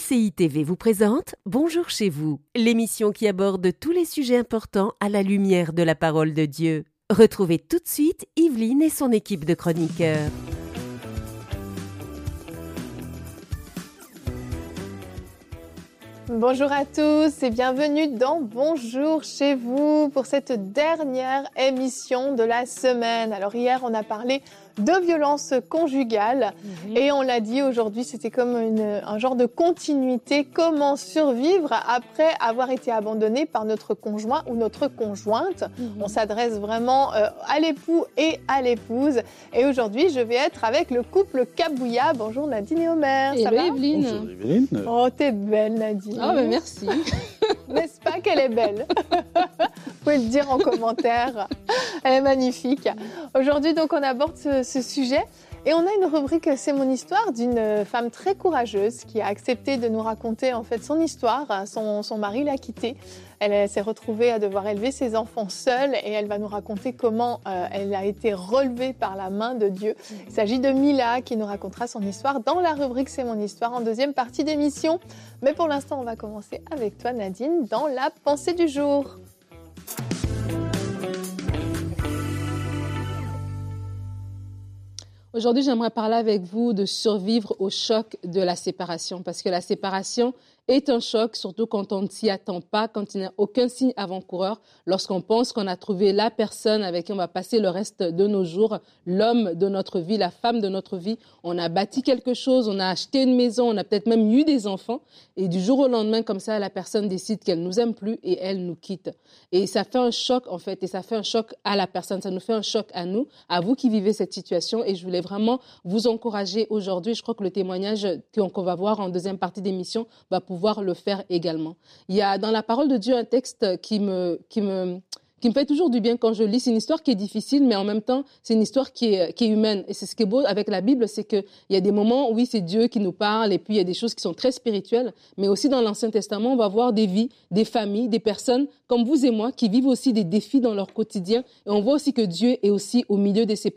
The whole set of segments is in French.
MCI TV vous présente Bonjour chez vous, l'émission qui aborde tous les sujets importants à la lumière de la parole de Dieu. Retrouvez tout de suite Yveline et son équipe de chroniqueurs. Bonjour à tous et bienvenue dans Bonjour chez vous pour cette dernière émission de la semaine. Alors hier on a parlé de violence conjugale. Mhm. Et on l'a dit aujourd'hui, c'était comme un genre de continuité. Comment survivre après avoir été abandonné par notre conjoint ou notre conjointe? Mhm. On s'adresse vraiment euh, à l'époux et à l'épouse. Et aujourd'hui, je vais être avec le couple Kabouya. Bonjour Nadine et Omer. ça va? Evelyne. Bonjour Evelyne. Oh, t'es belle Nadine. Ah, ben merci. N'est-ce pas qu'elle est belle? Vous pouvez le dire en commentaire. Elle est magnifique. Aujourd'hui, donc, on aborde ce, ce sujet. Et on a une rubrique C'est mon histoire d'une femme très courageuse qui a accepté de nous raconter en fait son histoire. Son, son mari l'a quittée. Elle, s'est retrouvée à devoir élever ses enfants seule et elle va nous raconter comment euh, elle a été relevée par la main de Dieu. Il s'agit de Mila qui nous racontera son histoire dans la rubrique C'est mon histoire en deuxième partie d'émission. Mais pour l'instant, on va commencer avec toi Nadine dans la pensée du jour. Aujourd'hui, j'aimerais parler avec vous de survivre au choc de la séparation, parce que la séparation, est un choc, surtout quand on ne s'y attend pas, quand il n'y a aucun signe avant-coureur, lorsqu'on pense qu'on a trouvé la personne avec qui on va passer le reste de nos jours, l'homme de notre vie, la femme de notre vie. On a bâti quelque chose, on a acheté une maison, on a peut-être même eu des enfants, et du jour au lendemain, comme ça, la personne décide qu'elle nous aime plus et elle nous quitte. Et ça fait un choc, en fait, et ça fait un choc à la personne, ça nous fait un choc à nous, à vous qui vivez cette situation, et je voulais vraiment vous encourager aujourd'hui. Je crois que le témoignage qu'on va voir en deuxième partie d'émission va pouvoir le faire également. Il y a dans la parole de Dieu un texte qui me, qui me, qui me fait toujours du bien quand je lis. C'est une histoire qui est difficile, mais en même temps, c'est une histoire qui est, humaine. Et c'est ce qui est beau avec la Bible, c'est qu'il y a des moments, oui, c'est Dieu qui nous parle, et puis il y a des choses qui sont très spirituelles, mais aussi dans l'Ancien Testament, on va voir des vies, des familles, des personnes comme vous et moi qui vivent aussi des défis dans leur quotidien. Et on voit aussi que Dieu est aussi au milieu de ces,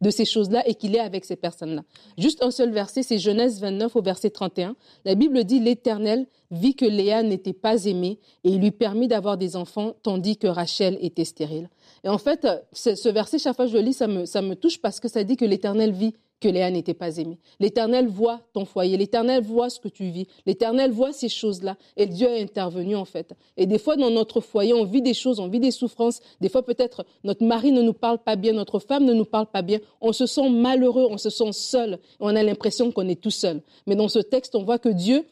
de ces choses-là et qu'il est avec ces personnes-là. Juste un seul verset, c'est Genèse 29 au verset 31. La Bible dit, l'Éternel vit que Léa n'était pas aimée et lui permit d'avoir des enfants tandis que Rachel était stérile. Et en fait, ce verset, chaque fois que je le lis, ça me, ça me touche parce que ça dit que l'Éternel vit que Léa n'était pas aimée. L'Éternel voit ton foyer, l'Éternel voit ce que tu vis, l'Éternel voit ces choses-là, et Dieu est intervenu en fait. Et des fois, dans notre foyer, on vit des choses, on vit des souffrances, des fois peut-être notre mari ne nous parle pas bien, notre femme ne nous parle pas bien, on se sent malheureux, on se sent seul, on a l'impression qu'on est tout seul. Mais dans ce texte, on voit que Dieu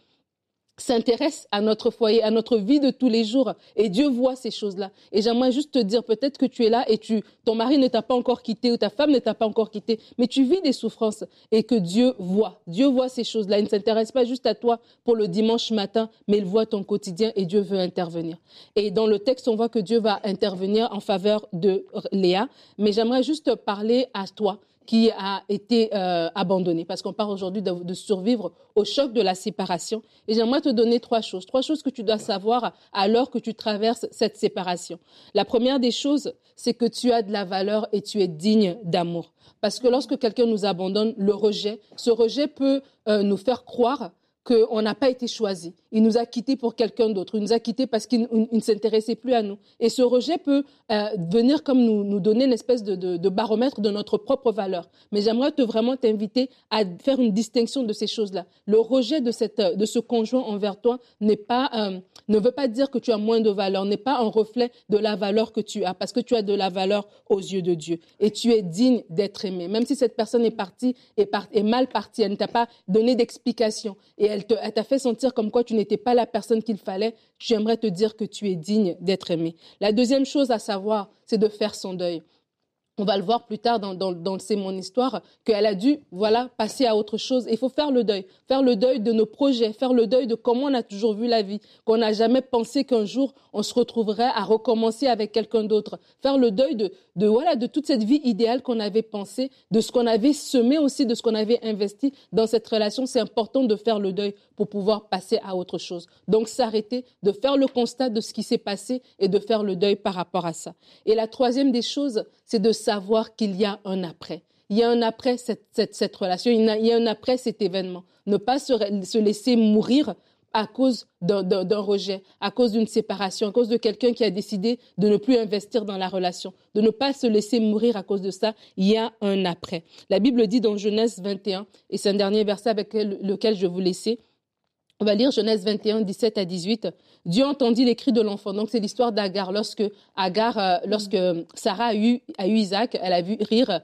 s'intéresse à notre foyer, à notre vie de tous les jours. Et Dieu voit ces choses-là. Et j'aimerais juste te dire, peut-être que tu es là et tu, ton mari ne t'a pas encore quitté ou ta femme ne t'a pas encore quitté, mais tu vis des souffrances et que Dieu voit. Dieu voit ces choses-là. Il ne s'intéresse pas juste à toi pour le dimanche matin, mais il voit ton quotidien et Dieu veut intervenir. Et dans le texte, on voit que Dieu va intervenir en faveur de Léa. Mais j'aimerais juste parler à toi qui a été euh, abandonné, parce qu'on parle aujourd'hui de, survivre au choc de la séparation. Et j'aimerais te donner trois choses, trois choses que tu dois savoir alors que tu traverses cette séparation. La première des choses, c'est que tu as de la valeur et tu es digne d'amour. Parce que lorsque quelqu'un nous abandonne, le rejet, ce rejet peut euh, nous faire croire qu'on n'a pas été choisi. Il nous a quittés pour quelqu'un d'autre. Il nous a quittés parce qu'il ne s'intéressait plus à nous. Et ce rejet peut euh, venir comme nous, nous donner une espèce de, baromètre de notre propre valeur. Mais j'aimerais te vraiment t'inviter à faire une distinction de ces choses-là. Le rejet de, cette, de ce conjoint envers toi n'est pas, euh, ne veut pas dire que tu as moins de valeur, n'est pas un reflet de la valeur que tu as, parce que tu as de la valeur aux yeux de Dieu. Et tu es digne d'être aimé. Même si cette personne est partie, est, mal partie, elle ne t'a pas donné d'explication. Elle t'a fait sentir comme quoi tu n'étais pas la personne qu'il fallait, j'aimerais te dire que tu es digne d'être aimé. La deuxième chose à savoir, c'est de faire son deuil on va le voir plus tard dans, dans, C'est mon histoire, qu'elle a dû, voilà, passer à autre chose. Il faut faire le deuil. Faire le deuil de nos projets, faire le deuil de comment on a toujours vu la vie, qu'on n'a jamais pensé qu'un jour on se retrouverait à recommencer avec quelqu'un d'autre. Faire le deuil de, de, voilà, de toute cette vie idéale qu'on avait pensée, de ce qu'on avait semé aussi, de ce qu'on avait investi dans cette relation. C'est important de faire le deuil pour pouvoir passer à autre chose. Donc s'arrêter, de faire le constat de ce qui s'est passé et de faire le deuil par rapport à ça. Et la troisième des choses, c'est de savoir qu'il y a un après. Il y a un après cette, cette, cette relation, il y a un après cet événement. Ne pas se, se laisser mourir à cause d'un rejet, à cause d'une séparation, à cause de quelqu'un qui a décidé de ne plus investir dans la relation, de ne pas se laisser mourir à cause de ça, il y a un après. La Bible dit dans Genèse 21, et c'est un dernier verset avec lequel je vous laisser, on va lire Genèse 21, 17 à 18. Dieu entendit les cris de l'enfant. Donc, c'est l'histoire d'Agar. Lorsque Agar, euh, lorsque Sarah a eu, a eu Isaac, elle a vu rire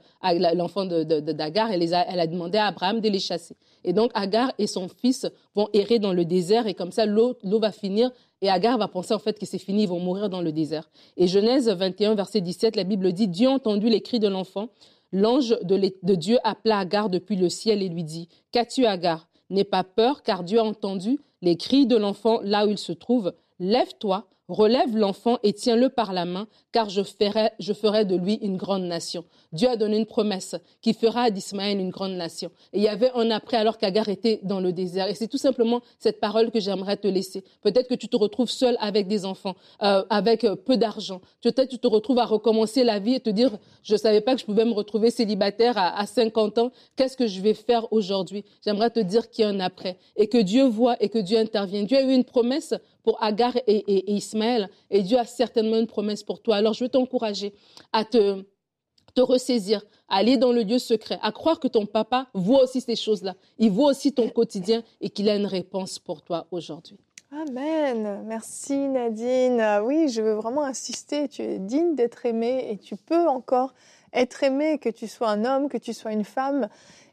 l'enfant d'Agar. De, elle, elle a demandé à Abraham de les chasser. Et donc, Agar et son fils vont errer dans le désert. Et comme ça, l'eau va finir. Et Agar va penser en fait que c'est fini, ils vont mourir dans le désert. Et Genèse 21, verset 17, la Bible dit Dieu a entendu les cris de l'enfant. L'ange de, de Dieu appela Agar depuis le ciel et lui dit Qu'as-tu, Agar? N'aie pas peur, car Dieu a entendu les cris de l'enfant là où il se trouve. Lève-toi, relève l'enfant et tiens-le par la main, car je ferai, de lui une grande nation. Dieu a donné une promesse qui fera d'Ismaël une grande nation. Et il y avait un après alors qu'Agar était dans le désert. Et c'est tout simplement cette parole que j'aimerais te laisser. Peut-être que tu te retrouves seul avec des enfants, euh, avec euh, peu d'argent. Peut-être que tu te retrouves à recommencer la vie et te dire, je ne savais pas que je pouvais me retrouver célibataire à, à 50 ans. Qu'est-ce que je vais faire aujourd'hui? J'aimerais te dire qu'il y a un après. Et que Dieu voit et que Dieu intervient. Dieu a eu une promesse pour Agar et, Ismaël. Et Dieu a certainement une promesse pour toi. Alors je veux t'encourager à te te ressaisir, à aller dans le lieu secret, à croire que ton papa voit aussi ces choses-là. Il voit aussi ton quotidien et qu'il a une réponse pour toi aujourd'hui. Amen. Merci Nadine. Oui, je veux vraiment insister. Tu es digne d'être aimé et tu peux encore être aimé, que tu sois un homme, que tu sois une femme.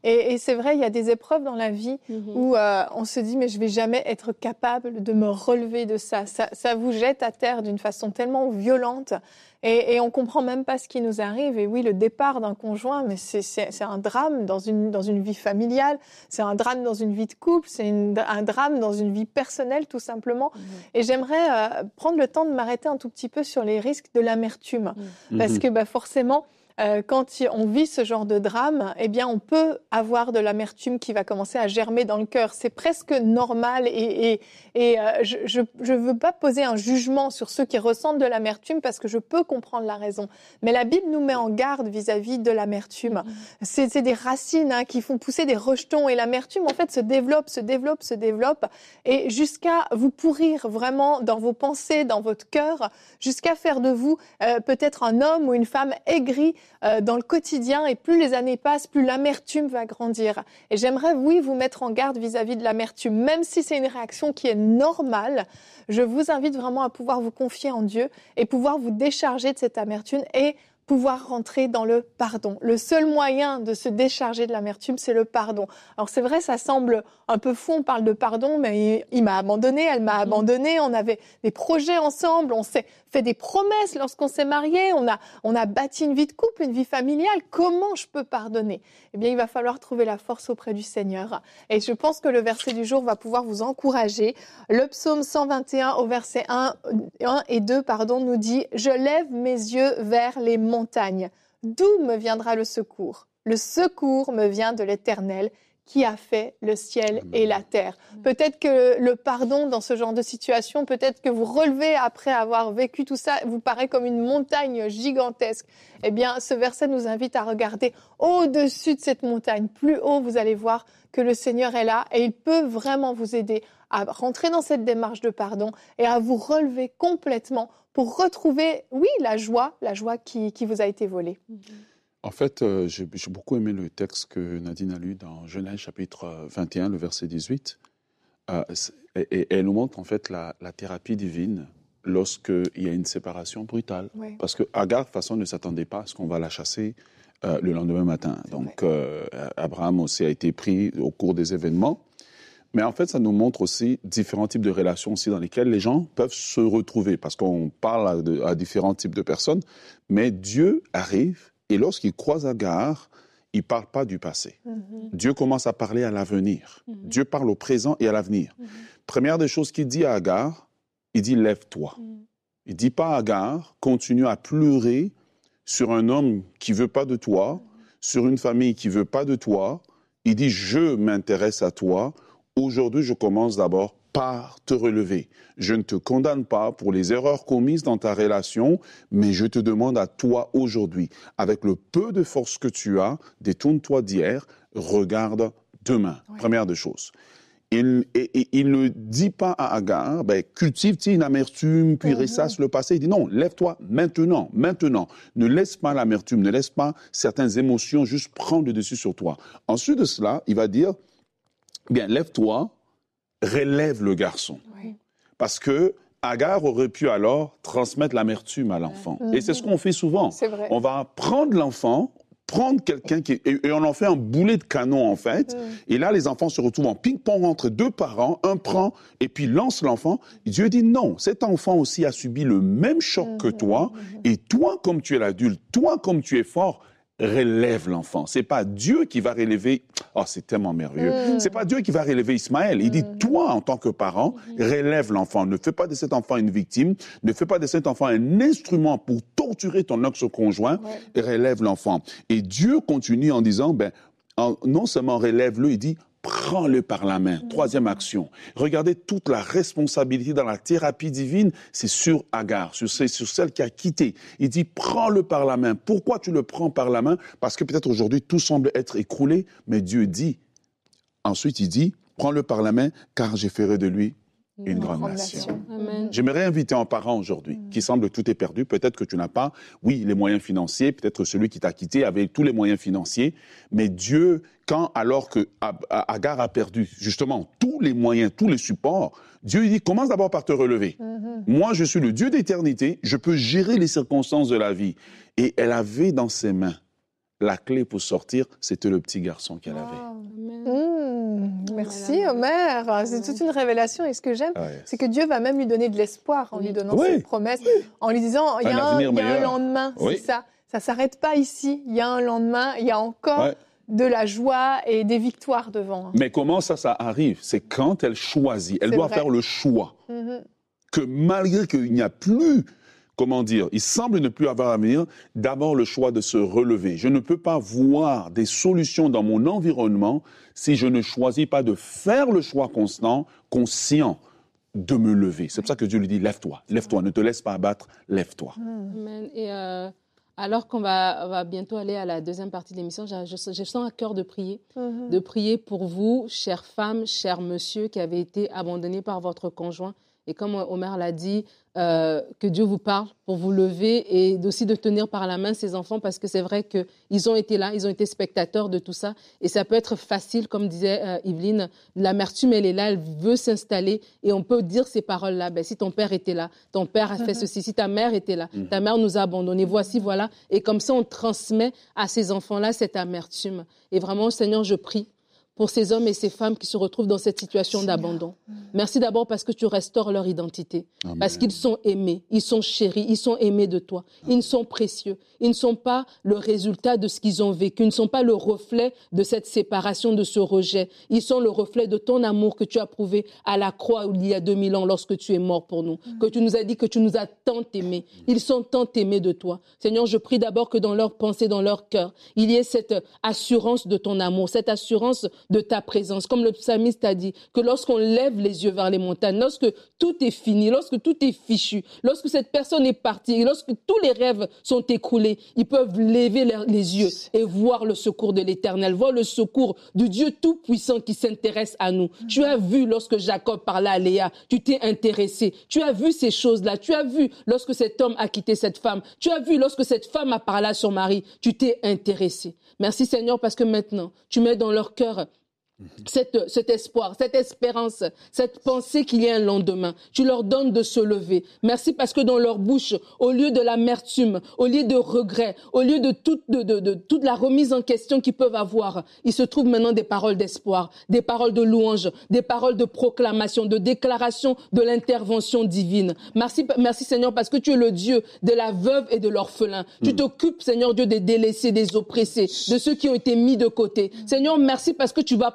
Et, c'est vrai, il y a des épreuves dans la vie mhm. où euh, on se dit, mais je vais jamais être capable de me relever de ça. Ça, ça vous jette à terre d'une façon tellement violente. Et, et on comprend même pas ce qui nous arrive. Et oui, le départ d'un conjoint, mais c'est un drame dans une, dans une vie familiale, c'est un drame dans une vie de couple, c'est un drame dans une vie personnelle, tout simplement. Mhm. Et j'aimerais euh, prendre le temps de m'arrêter un tout petit peu sur les risques de l'amertume. Mhm. Parce que bah, forcément, euh, quand on vit ce genre de drame, eh bien, on peut avoir de l'amertume qui va commencer à germer dans le cœur. C'est presque normal et, et, et euh, je ne veux pas poser un jugement sur ceux qui ressentent de l'amertume parce que je peux comprendre la raison. Mais la Bible nous met en garde vis-à-vis de l'amertume. Mm-hmm. C'est des racines hein, qui font pousser des rejetons et l'amertume, en fait, se développe, se développe, se développe et jusqu'à vous pourrir vraiment dans vos pensées, dans votre cœur, jusqu'à faire de vous euh, peut-être un homme ou une femme aigri euh, dans le quotidien et plus les années passent, plus l'amertume va grandir. Et j'aimerais, oui, vous mettre en garde vis-à-vis de l'amertume, même si c'est une réaction qui est normale. Je vous invite vraiment à pouvoir vous confier en Dieu et pouvoir vous décharger de cette amertume et pouvoir rentrer dans le pardon. Le seul moyen de se décharger de l'amertume, c'est le pardon. Alors c'est vrai, ça semble un peu fou, on parle de pardon, mais il, m'a abandonné, elle m'a mm-hmm. abandonné, on avait des projets ensemble, on s'est fait des promesses lorsqu'on s'est marié, on a, on a bâti une vie de couple, une vie familiale. Comment je peux pardonner? Eh bien, il va falloir trouver la force auprès du Seigneur. Et je pense que le verset du jour va pouvoir vous encourager. Le psaume 121 au verset 1, 1 et 2 pardon, nous dit « Je lève mes yeux vers les montagnes. D'où me viendra le secours? Le secours me vient de l'Éternel qui a fait le ciel et la terre. Peut-être que le pardon dans ce genre de situation, peut-être que vous relevez après avoir vécu tout ça, vous paraît comme une montagne gigantesque. Eh bien, ce verset nous invite à regarder au-dessus de cette montagne. Plus haut, vous allez voir que le Seigneur est là et il peut vraiment vous aider à rentrer dans cette démarche de pardon et à vous relever complètement pour retrouver, oui, la joie, la joie qui, vous a été volée. En fait, euh, j'ai beaucoup aimé le texte que Nadine a lu dans Genèse chapitre 21, le verset 18. Euh, et, elle nous montre en fait la, thérapie divine lorsqu'il y a une séparation brutale. Parce que Agar, de toute façon, ne s'attendait pas à ce qu'on va la chasser euh, le lendemain matin. Donc, Abraham aussi a été pris au cours des événements. Mais en fait, ça nous montre aussi différents types de relations aussi dans lesquelles les gens peuvent se retrouver. Parce qu'on parle à, à différents types de personnes, mais Dieu arrive et lorsqu'il croise Agar, il ne parle pas du passé. Mhm. Dieu commence à parler à l'avenir. Mhm. Dieu parle au présent et à l'avenir. Mhm. Première des choses qu'il dit à Agar, il dit lève-toi. Il dit pas à Agar, continue à pleurer sur un homme qui veut pas de toi, sur une famille qui veut pas de toi. Il dit je m'intéresse à toi. Aujourd'hui, je commence d'abord par te relever. Je ne te condamne pas pour les erreurs commises dans ta relation, mais je te demande à toi aujourd'hui, avec le peu de force que tu as, détourne-toi d'hier, regarde demain. Première des choses. il, et, il ne dit pas à Agar, ben, cultive une amertume, puis ressasse le passé. Il dit non, lève-toi maintenant, maintenant. Ne laisse pas l'amertume, ne laisse pas certaines émotions juste prendre le dessus sur toi. Ensuite de cela, il va dire, bien, lève-toi, relève le garçon. Parce que Agar aurait pu alors transmettre l'amertume à l'enfant. Et c'est ce qu'on fait souvent. Vrai. On va prendre l'enfant, prendre quelqu'un qui et, on en fait un boulet de canon en fait. Et là, les enfants se retrouvent en ping-pong entre deux parents. Un prend et puis lance l'enfant. Dieu dit non, cet enfant aussi a subi le même choc que toi. Et toi, comme tu es l'adulte, toi, comme tu es fort, relève l'enfant. C'est pas Dieu qui va relever. Oh, c'est tellement merveilleux. Mm. C'est pas Dieu qui va relever Ismaël. Il dit toi, en tant que parent, relève l'enfant. Ne fais pas de cet enfant une victime. Ne fais pas de cet enfant un instrument pour torturer ton ex-conjoint. Relève l'enfant. Et Dieu continue en disant, ben, en- non seulement relève-le, il dit prends-le par la main. Troisième action. Regardez toute la responsabilité dans la thérapie divine, c'est sur Agar, sur, sur celle qui a quitté. Il dit prends-le par la main. Pourquoi tu le prends par la main? Parce que peut-être aujourd'hui tout semble être écroulé, mais Dieu dit. Ensuite, il dit prends-le par la main, car j'ai ferai de lui une grande grande nation. J'aimerais inviter un parent aujourd'hui qui semble tout est perdu. Peut-être que tu n'as pas, oui, les moyens financiers. Peut-être celui qui t'a quitté avait tous les moyens financiers. Mais Dieu, quand, alors que Agar a perdu justement tous les moyens, tous les supports, Dieu dit commence d'abord par te relever. Moi, je suis le Dieu d'éternité. Je peux gérer les circonstances de la vie. Et elle avait dans ses mains la clé pour sortir. C'était le petit garçon qu'elle avait. Merci Omer, c'est toute une révélation et ce que j'aime, Ah ouais. c'est que Dieu va même lui donner de l'espoir en lui donnant Oui. cette promesse, en lui disant il y a un, y a lendemain, Oui. c'est ça. Ça s'arrête pas ici, il y a un lendemain, il y a encore Ouais. de la joie et des victoires devant. Mais comment ça, ça arrive? C'est quand elle choisit. Elle doit vrai. faire le choix. Mhm. que malgré qu'il n'y a plus, comment dire, il semble ne plus avoir à venir, d'abord le choix de se relever. Je ne peux pas voir des solutions dans mon environnement si je ne choisis pas de faire le choix constant, conscient de me lever. C'est pour ça que Dieu lui dit, lève-toi, lève-toi, ne te laisse pas abattre, lève-toi. Amen. Et euh, alors qu'on va, bientôt aller à la deuxième partie de l'émission, je, je- je sens à cœur de prier, Mhm. de prier pour vous, chère femme, cher monsieur, qui avez été abandonné par votre conjoint. Et comme Omer l'a dit, euh, que Dieu vous parle pour vous lever et aussi de tenir par la main ces enfants parce que c'est vrai qu'ils ont été là, ils ont été spectateurs de tout ça. Et ça peut être facile, comme disait euh, Yveline, l'amertume, elle est là, elle veut s'installer et on peut dire ces paroles-là. Ben, si ton père était là, ton père a fait ceci, si ta mère était là, ta mère nous a abandonnés, voici, voilà. Et comme ça, on transmet à ces enfants-là cette amertume. Et vraiment, Seigneur, je prie pour ces hommes et ces femmes qui se retrouvent dans cette situation d'abandon. Merci d'abord parce que tu restaures leur identité, parce qu'ils sont aimés, ils sont chéris, ils sont aimés de toi, ils ne sont précieux, ils ne sont pas le résultat de ce qu'ils ont vécu, ils ne sont pas le reflet de cette séparation, de ce rejet, ils sont le reflet de ton amour que tu as prouvé à la croix il y a 2000 ans lorsque tu es mort pour nous, que tu nous as dit que tu nous as tant aimés, ils sont tant aimés de toi. Seigneur, je prie d'abord que dans leur pensée, dans leur cœur, il y ait cette assurance de ton amour, cette assurance de ta présence. Comme le psalmiste a dit, que lorsqu'on lève les yeux vers les montagnes, lorsque tout est fini, lorsque tout est fichu, lorsque cette personne est partie, lorsque tous les rêves sont écroulés, ils peuvent lever les yeux et voir le secours de l'éternel, voir le secours du Dieu tout-puissant qui s'intéresse à nous. Tu as vu lorsque Jacob parlait à Léa, tu t'es intéressé. Tu as vu ces choses-là. Tu as vu lorsque cet homme a quitté cette femme. Tu as vu lorsque cette femme a parlé à son mari. Tu t'es intéressé. Merci Seigneur parce que maintenant, tu mets dans leur cœur cette, cet espoir, cette espérance, cette pensée qu'il y a un lendemain. Tu leur donnes de se lever. Merci parce que dans leur bouche, au lieu de l'amertume, au lieu de regret, au lieu de toute, de, de- de toute la remise en question qu'ils peuvent avoir, il se trouve maintenant des paroles d'espoir, des paroles de louange, des paroles de proclamation, de déclaration de l'intervention divine. Merci, merci Seigneur parce que tu es le Dieu de la veuve et de l'orphelin. Tu t'occupes, Seigneur Dieu, des délaissés, des oppressés, de ceux qui ont été mis de côté. Seigneur, merci parce que tu vas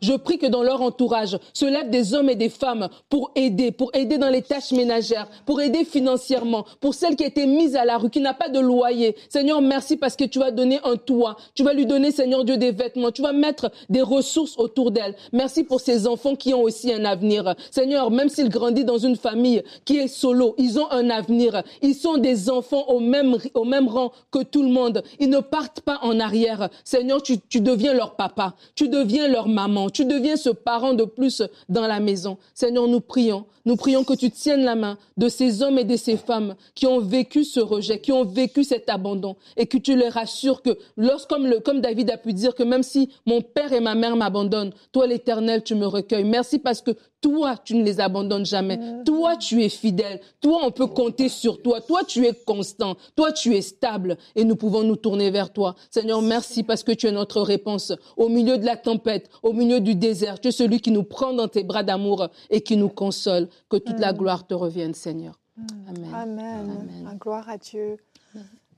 Je prie que dans leur entourage se lèvent des hommes et des femmes pour aider, pour aider dans les tâches ménagères, pour aider financièrement, pour celle qui a été mise à la rue, qui n'a pas de loyer. Seigneur, merci parce que tu vas donner un toit. Tu vas lui donner, Seigneur Dieu, des vêtements. Tu vas mettre des ressources autour d'elle. Merci pour ces enfants qui ont aussi un avenir. Seigneur, même s'ils grandissent dans une famille qui est solo, ils ont un avenir. Ils sont des enfants au même, au même rang que tout le monde. Ils ne partent pas en arrière. Seigneur, tu, tu deviens leur papa. Tu deviens leur maman. Tu deviens ce parent de plus dans la maison. Seigneur, nous prions. Nous prions que tu tiennes la main de ces hommes et de ces femmes qui ont vécu ce rejet, qui ont vécu cet abandon et que tu les rassures que lorsqu'comme comme David a pu dire que même si mon père et ma mère m'abandonnent, toi l'éternel, tu me recueilles. Merci parce que toi, tu ne les abandonnes jamais. Toi, tu es fidèle. Toi, on peut compter sur toi. Toi, tu es constant. Toi, tu es stable. Et nous pouvons nous tourner vers toi. Seigneur, merci parce que tu es notre réponse. Au milieu de la tempête, au milieu du désert, tu es celui qui nous prend dans tes bras d'amour et qui nous console. Que toute la gloire te revienne, Seigneur. Amen. Amen. Gloire à Dieu.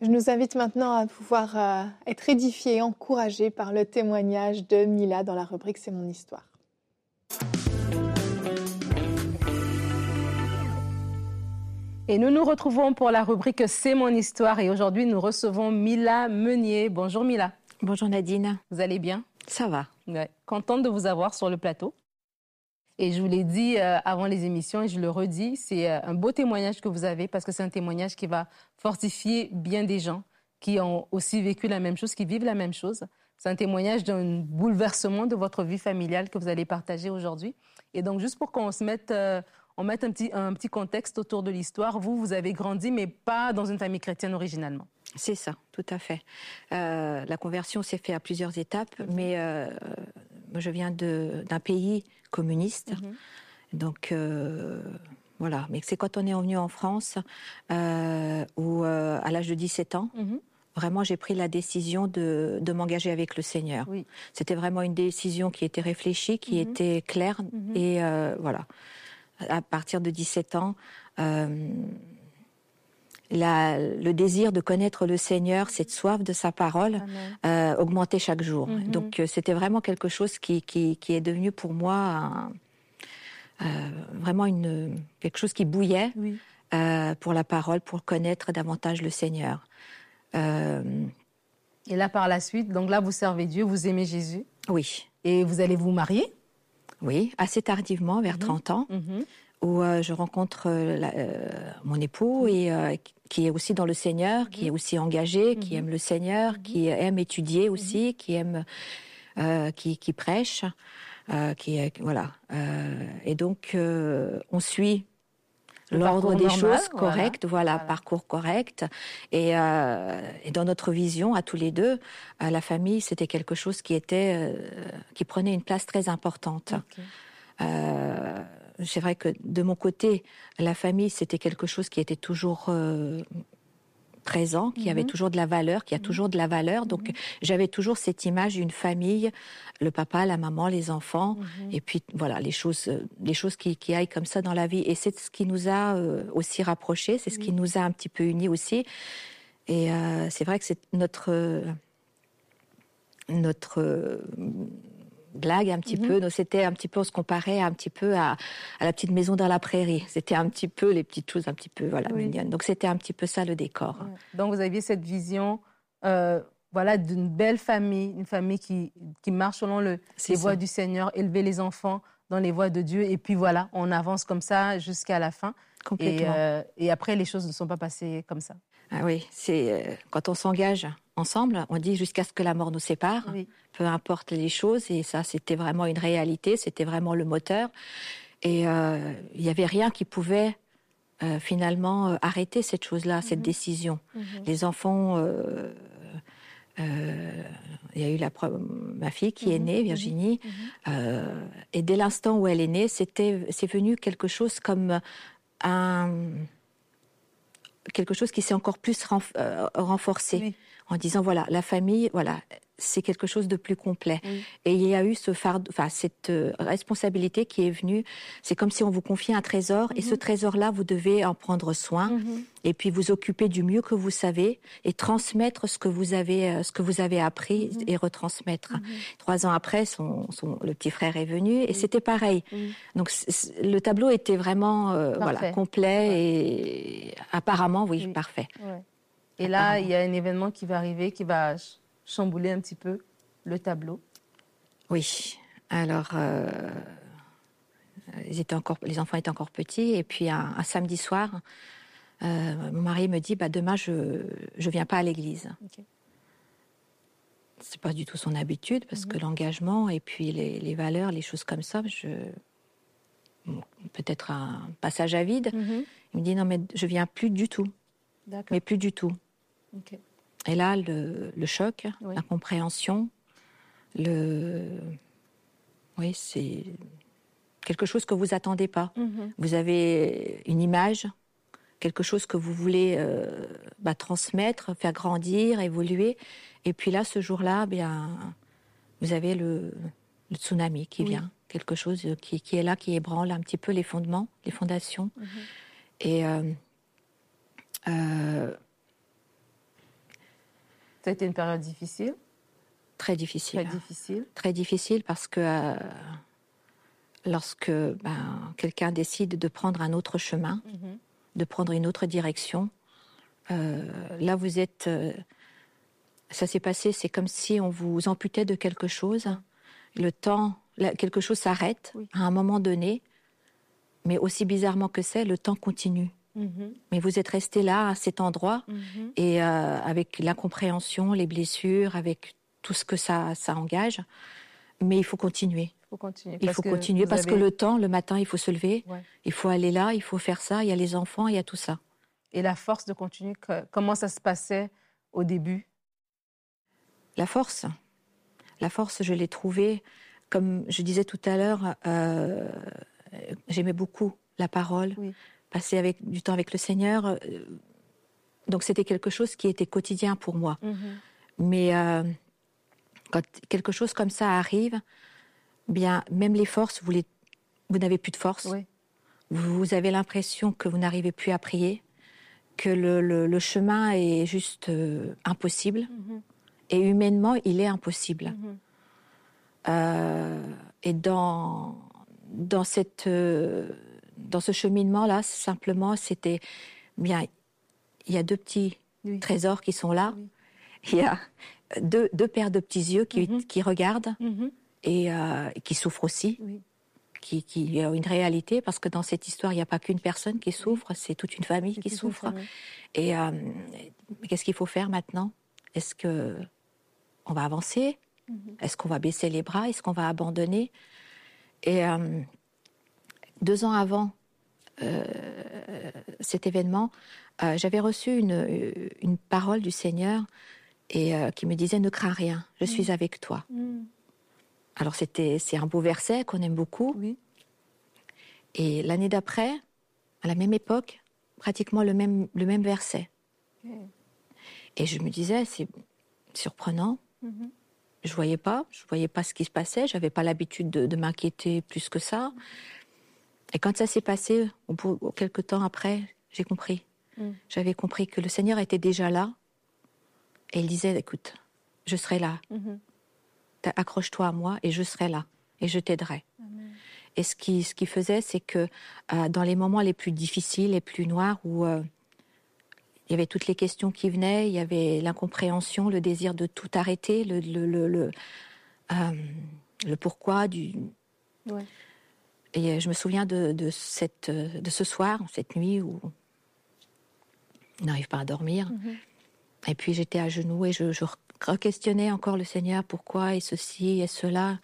Je nous invite maintenant à pouvoir euh, être édifiés, encouragés par le témoignage de Mila dans la rubrique C'est mon histoire. Et nous nous retrouvons pour la rubrique C'est mon histoire et aujourd'hui nous recevons Mila Meunier. Bonjour Mila. Bonjour Nadine. Vous allez bien? Ça va. Ouais. Contente de vous avoir sur le plateau. Et je vous l'ai dit euh, avant les émissions et je le redis, c'est euh, un beau témoignage que vous avez parce que c'est un témoignage qui va fortifier bien des gens qui ont aussi vécu la même chose, qui vivent la même chose. C'est un témoignage d'un bouleversement de votre vie familiale que vous allez partager aujourd'hui. Et donc, juste pour qu'on se mette euh, on met un petit, un petit contexte autour de l'histoire. Vous, vous avez grandi, mais pas dans une famille chrétienne originalement. C'est ça, tout à fait. Euh, la conversion s'est faite à plusieurs étapes, mhm. mais euh, je viens d'un pays communiste. Mhm. Donc, euh, voilà. Mais c'est quand on est revenu en France, où à l'âge de 17 ans, mhm. vraiment j'ai pris la décision de, de m'engager avec le Seigneur. C'était vraiment une décision qui était réfléchie, qui était claire, et voilà à partir de 17 ans, euh, le désir de connaître le Seigneur, cette soif de sa parole, euh, augmentait chaque jour. Mhm. Donc euh, c'était vraiment quelque chose qui, qui, est devenu pour moi vraiment une, quelque chose qui bouillait pour la parole, pour connaître davantage le Seigneur. Et là, par la suite, donc là, vous servez Dieu, vous aimez Jésus. Oui. Et vous allez vous marier oui, assez tardivement, vers 30 mhm. ans, mhm. où euh, je rencontre euh, euh, mon époux et qui est aussi dans le Seigneur, qui est aussi engagé, qui mhm. aime le Seigneur, qui aime étudier aussi, qui aime, qui, prêche, qui voilà. et donc on suit l'ordre des choses correct, voilà, parcours correct. Et, euh, et, dans notre vision, à tous les deux, euh, la famille, c'était quelque chose qui était, euh, qui prenait une place très importante. Euh, c'est vrai que de mon côté, la famille, c'était quelque chose qui était toujours euh, présent, qui avait mhm. toujours de la valeur, qui a mhm. toujours de la valeur. Donc mhm. j'avais toujours cette image d'une famille, le papa, la maman, les enfants, et puis voilà les choses, les choses qui, qui, aillent comme ça dans la vie. Et c'est ce qui nous a euh, aussi rapprochés, c'est ce qui nous a un petit peu unis aussi. Et euh, c'est vrai que c'est notre notre blague un petit mhm. peu. C'était un petit peu, on se comparait un petit peu à, la petite maison dans la prairie. C'était un petit peu les petites choses un petit peu voilà mignonnes. Donc c'était un petit peu ça le décor. Donc vous aviez cette vision. Euh, voilà, d'une belle famille, une famille qui, qui marche selon le, les voies du Seigneur, élever les enfants dans les voies de Dieu, et puis voilà, on avance comme ça jusqu'à la fin. Et, euh, et, après, les choses ne sont pas passées comme ça. Ah oui, c'est euh, quand on s'engage ensemble, on dit jusqu'à ce que la mort nous sépare, peu importe les choses, et ça c'était vraiment une réalité, c'était vraiment le moteur. Et euh, il n'y avait rien qui pouvait euh, finalement arrêter cette chose-là, cette mhm. décision. Mhm. Les enfants, il y a eu la, ma fille qui est mhm. née, Virginie, et dès l'instant où elle est née, c'était, c'est venu quelque chose comme un quelque chose qui s'est encore plus euh, renforcé en disant voilà la famille voilà c'est quelque chose de plus complet. Et il y a eu ce fardeau enfin cette euh, responsabilité qui est venue. C'est comme si on vous confiait un trésor et ce mhm. trésor là vous devez en prendre soin. Mhm. et puis vous occuper du mieux que vous savez et transmettre ce que vous avez euh, ce que vous avez appris mhm. et retransmettre. Trois ans après son, son, le petit frère est venu et c'était pareil. Donc le tableau était vraiment voilà complet et apparemment oui, parfait et là, il y a un événement qui va arriver qui va chambouler un petit peu le tableau. Oui. Alors, euh, ils étaient encore, les enfants étaient encore petits. Et puis, un, samedi soir, euh, mon mari me dit bah, Demain, je ne viens pas à l'église. c'est pas du tout son habitude parce que l'engagement et puis les, les, valeurs, les choses comme ça, je peut-être un passage à vide. Il me dit non mais je viens plus du tout, mais plus du tout. Et là le, le choc, la compréhension, le oui c'est quelque chose que vous attendez pas. Mhm. Vous avez une image, quelque chose que vous voulez euh, bah, transmettre, faire grandir, évoluer. Et puis là, ce jour-là, bien, vous avez le, le tsunami qui Oui. vient, quelque chose qui, qui est là, qui ébranle un petit peu les fondements, les fondations. Mhm. Et euh, euh, Ça a été une période difficile, très difficile. très difficile. très difficile parce que euh, lorsque ben, quelqu'un décide de prendre un autre chemin, Mhm. de prendre une autre direction, euh, là vous êtes. euh, ça s'est passé, c'est comme si on vous amputait de quelque chose. Le temps, là, quelque chose s'arrête Oui. à un moment donné, mais aussi bizarrement que c'est, le temps continue. Mhm. Mais vous êtes resté là, à cet endroit, Mhm. et euh, avec l'incompréhension, les blessures, avec tout ce que ça, ça engage. Mais il faut continuer. Il faut continuer. Il parce faut que continuer parce que le temps, le matin, il faut se lever, Ouais. il faut aller là, il faut faire ça, il y a les enfants, il y a tout ça. Et la force de continuer, comment ça se passait au début? La force, la force, je l'ai trouvée, comme je disais tout à l'heure, euh, j'aimais beaucoup la parole, Oui. Passer avec, du temps avec le Seigneur. euh, donc c'était quelque chose qui était quotidien pour moi. Mais euh, quand quelque chose comme ça arrive, bien même les forces, vous, les, vous n'avez plus de force. Oui. Vous avez l'impression que vous n'arrivez plus à prier, que le, le- le chemin est juste euh, impossible. Mhm. Et humainement, il est impossible. Mhm. Euh, et dans, dans, cette, dans ce cheminement-là, simplement, c'était bien. Il y a deux petits Oui. trésors qui sont là. Oui. Il y a deux, deux paires de petits yeux qui, Mhm. qui regardent Mhm. et euh, qui souffrent aussi, Oui. qui, qui ont une réalité, parce que dans cette histoire, il n'y a pas qu'une personne qui souffre, c'est toute une famille qui souffre. Et euh, qu'est-ce qu'il faut faire maintenant? Est-ce que on va avancer? Mhm. Est-ce qu'on va baisser les bras? Est-ce qu'on va abandonner? Et euh, deux ans avant euh, cet événement, euh, j'avais reçu une, une parole du Seigneur et euh, qui me disait ne crains rien, je suis avec toi. Mhm. Alors c'était c'est un beau verset qu'on aime beaucoup. Oui. Et l'année d'après, à la même époque, pratiquement le même le même verset. Et je me disais c'est surprenant. Mhm. Je voyais pas, je voyais pas ce qui se passait. J'avais pas l'habitude de, de m'inquiéter plus que ça. Et quand ça s'est passé, au bout, au quelque temps après, j'ai compris. Mm. J'avais compris que le Seigneur était déjà là. Et il disait, écoute, je serai là. T'as- Accroche-toi à moi et je serai là. Et je t'aiderai. Et ce qui, ce qui faisait, c'est que euh, dans les moments les plus difficiles, les plus noirs, où euh, il y avait toutes les questions qui venaient, il y avait l'incompréhension, le désir de tout arrêter, le, le, le, le, euh, pourquoi du. Ouais. Et euh, je me souviens de, de, cette, euh, de ce soir, cette nuit où on n'arrive pas à dormir. Mhm. Et puis j'étais à genoux et je, je re-questionnais encore le Seigneur pourquoi et ceci et cela.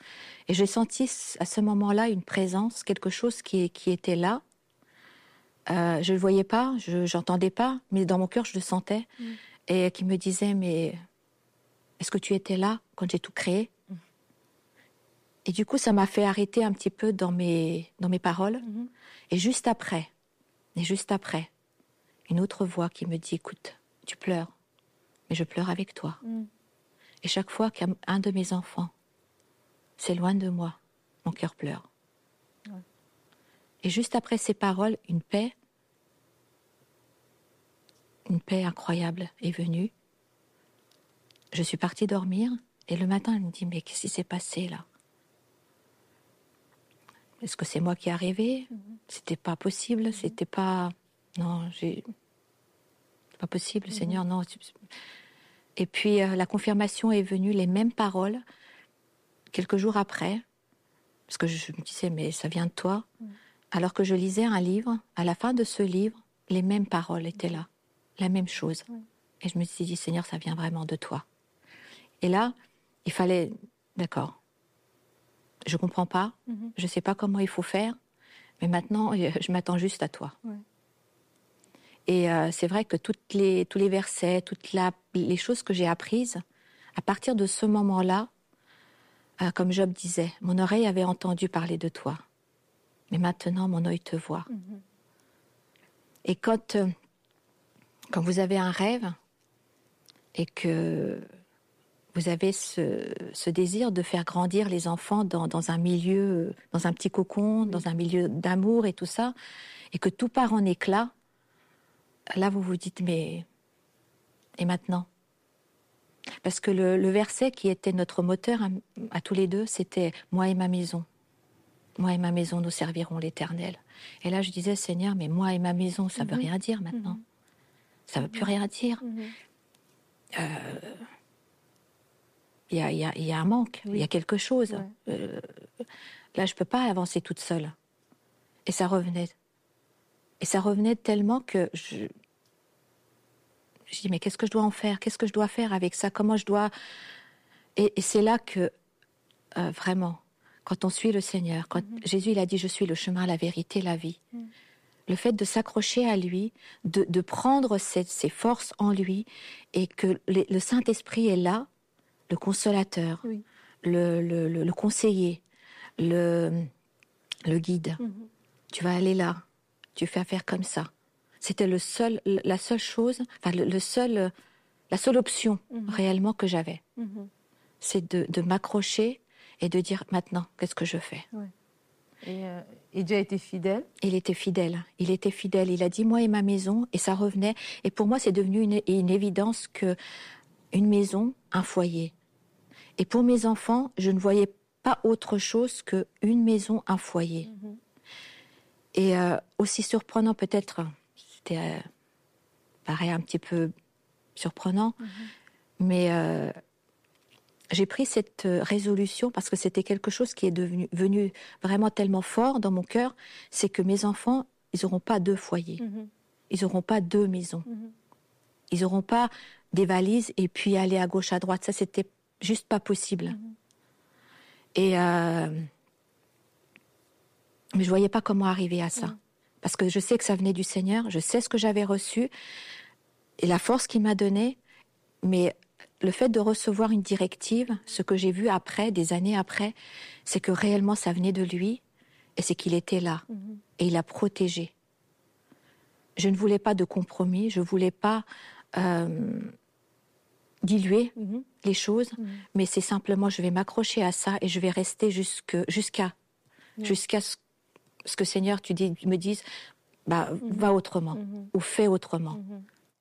Et j'ai senti à ce moment-là une présence, quelque chose qui, qui était là. Euh, je ne le voyais pas, je n'entendais pas, mais dans mon cœur, je le sentais. Et qui me disait, mais est-ce que tu étais là quand j'ai tout créé? Et du coup, ça m'a fait arrêter un petit peu dans mes, dans mes paroles. Mhm. Et juste après, et juste après, une autre voix qui me dit, écoute, tu pleures, mais je pleure avec toi. Mhm. Et chaque fois qu'un un de mes enfants s'éloigne de moi, mon cœur pleure. Ouais. Et juste après ces paroles, une paix, une paix incroyable est venue. Je suis partie dormir et le matin, elle me dit, mais qu'est-ce qui s'est passé là? Est-ce que c'est moi qui ai rêvé C'était pas possible, c'était pas... Non, j'ai... Pas possible, Seigneur, non. Et puis euh, la confirmation est venue, les mêmes paroles, quelques jours après, parce que je me disais, mais ça vient de toi. Alors que je lisais un livre, à la fin de ce livre, les mêmes paroles étaient là, la même chose. Et je me suis dit, Seigneur, ça vient vraiment de toi. Et là, il fallait, d'accord, je comprends pas, mhm. je sais pas comment il faut faire, mais maintenant, je m'attends juste à toi. Et euh, c'est vrai que toutes les, tous les versets, toutes les choses que j'ai apprises, à partir de ce moment-là, euh, comme Job disait, mon oreille avait entendu parler de toi, mais maintenant mon œil te voit. Mhm. Et quand, euh, quand vous avez un rêve et que vous avez ce, désir de faire grandir les enfants dans, dans, un milieu, dans un petit cocon, dans un milieu d'amour et tout ça, et que tout part en éclat, là vous vous dites mais et maintenant? Parce que le, verset qui était notre moteur à, tous les deux, c'était moi et ma maison. Moi et ma maison, nous servirons l'Éternel. Et là, je disais, Seigneur, mais moi et ma maison, ça ne veut mhm. rien dire maintenant. Mhm. Ça ne veut plus rien dire. Mhm. Euh, il y, a, un manque, il y a quelque chose. Euh, là, je ne peux pas avancer toute seule. Et ça revenait. Et ça revenait tellement que je, je dis, mais qu'est-ce que je dois en faire? Qu'est-ce que je dois faire avec ça? Comment je dois... Et, c'est là que, euh, vraiment, quand on suit le Seigneur, quand mm-hmm. Jésus il a dit, je suis le chemin, la vérité, la vie, mm. le fait de s'accrocher à lui, de, prendre ses, forces en lui, et que le Saint-Esprit est là, le consolateur, le, le, conseiller, le, le guide. Mhm. Tu vas aller là, tu fais affaire comme ça. C'était le seul, la seule chose, enfin le, seul, la seule option mhm. réellement que j'avais. Mhm. C'est de, de m'accrocher et de dire maintenant, qu'est-ce que je fais? Euh, et, Dieu a été fidèle? Il était fidèle. Il était fidèle. Il a dit moi et ma maison, et ça revenait. Et pour moi, c'est devenu une, une évidence que une maison, un foyer. Et pour mes enfants, je ne voyais pas autre chose qu'une maison, un foyer. Mhm. Et euh, aussi surprenant peut-être, c'était euh, paraît un petit peu surprenant, mhm. mais euh, j'ai pris cette résolution parce que c'était quelque chose qui est devenu venu vraiment tellement fort dans mon cœur, c'est que mes enfants, ils n'auront pas deux foyers, mhm. ils n'auront pas deux maisons, ils n'auront pas des valises et puis aller à gauche, à droite. Ça, c'était juste pas possible. Mhm. Et euh, mais je voyais pas comment arriver à ça, parce que je sais que ça venait du Seigneur, je sais ce que j'avais reçu et la force qu'il m'a donnée, mais le fait de recevoir une directive, ce que j'ai vu après, des années après, c'est que réellement ça venait de lui et c'est qu'il était là mhm. et il a protégé. Je ne voulais pas de compromis, je voulais pas euh, diluer mhm. les choses, mhm. mais c'est simplement je vais m'accrocher à ça et je vais rester jusqu'à jusqu'à ce, que Seigneur tu dis, me dises bah mhm. va autrement ou fais autrement.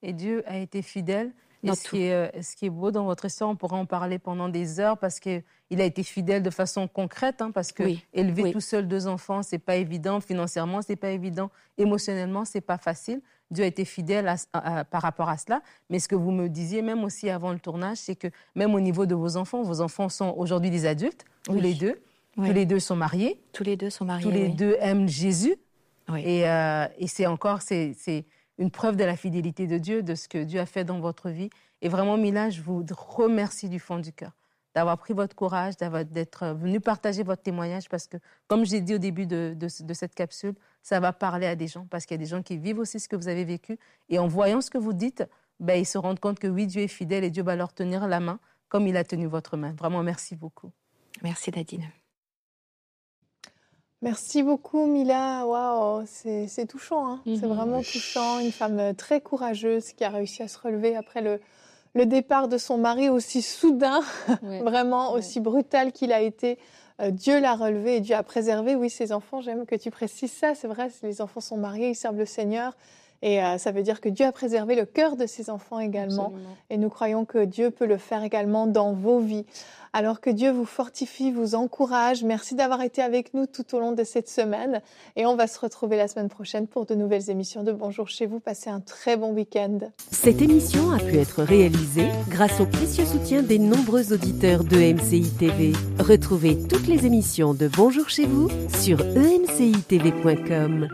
Et Dieu a été fidèle. Et ce qui, est, euh, ce qui est beau dans votre histoire, on pourrait en parler pendant des heures parce qu'il a été fidèle de façon concrète, hein, parce que élever tout seul deux enfants, c'est pas évident financièrement, c'est pas évident émotionnellement, c'est pas facile. Dieu a été fidèle par rapport à cela. Mais ce que vous me disiez, même aussi avant le tournage, c'est que même au niveau de vos enfants, vos enfants sont aujourd'hui des adultes, tous les deux. Tous les deux sont mariés. Tous les deux sont mariés. Tous les deux aiment Jésus. Et, euh, et c'est encore, c'est une preuve de la fidélité de Dieu, de ce que Dieu a fait dans votre vie. Et vraiment, Mila, je vous remercie du fond du cœur d'avoir pris votre courage, d'être venu partager votre témoignage, parce que, comme j'ai dit au début de, cette capsule, ça va parler à des gens, parce qu'il y a des gens qui vivent aussi ce que vous avez vécu, et en voyant ce que vous dites, ben, ils se rendent compte que oui, Dieu est fidèle et Dieu va leur tenir la main comme il a tenu votre main. Vraiment, merci beaucoup. Merci Nadine. Merci beaucoup Mila, waouh, c'est touchant, hein. c'est mhm. vraiment touchant, une femme très courageuse qui a réussi à se relever après le, le départ de son mari aussi soudain, vraiment aussi brutal qu'il a été. Euh, Dieu l'a relevé et Dieu a préservé, oui, ses enfants. J'aime que tu précises ça. C'est vrai, les enfants sont mariés, ils servent le Seigneur. Et euh, ça veut dire que Dieu a préservé le cœur de ses enfants également. Et nous croyons que Dieu peut le faire également dans vos vies. Alors que Dieu vous fortifie, vous encourage. Merci d'avoir été avec nous tout au long de cette semaine. Et on va se retrouver la semaine prochaine pour de nouvelles émissions de Bonjour chez vous. Passez un très bon week-end. Cette émission a pu être réalisée grâce au précieux soutien des nombreux auditeurs de MCI TV. Retrouvez toutes les émissions de Bonjour chez vous sur emcitv.com.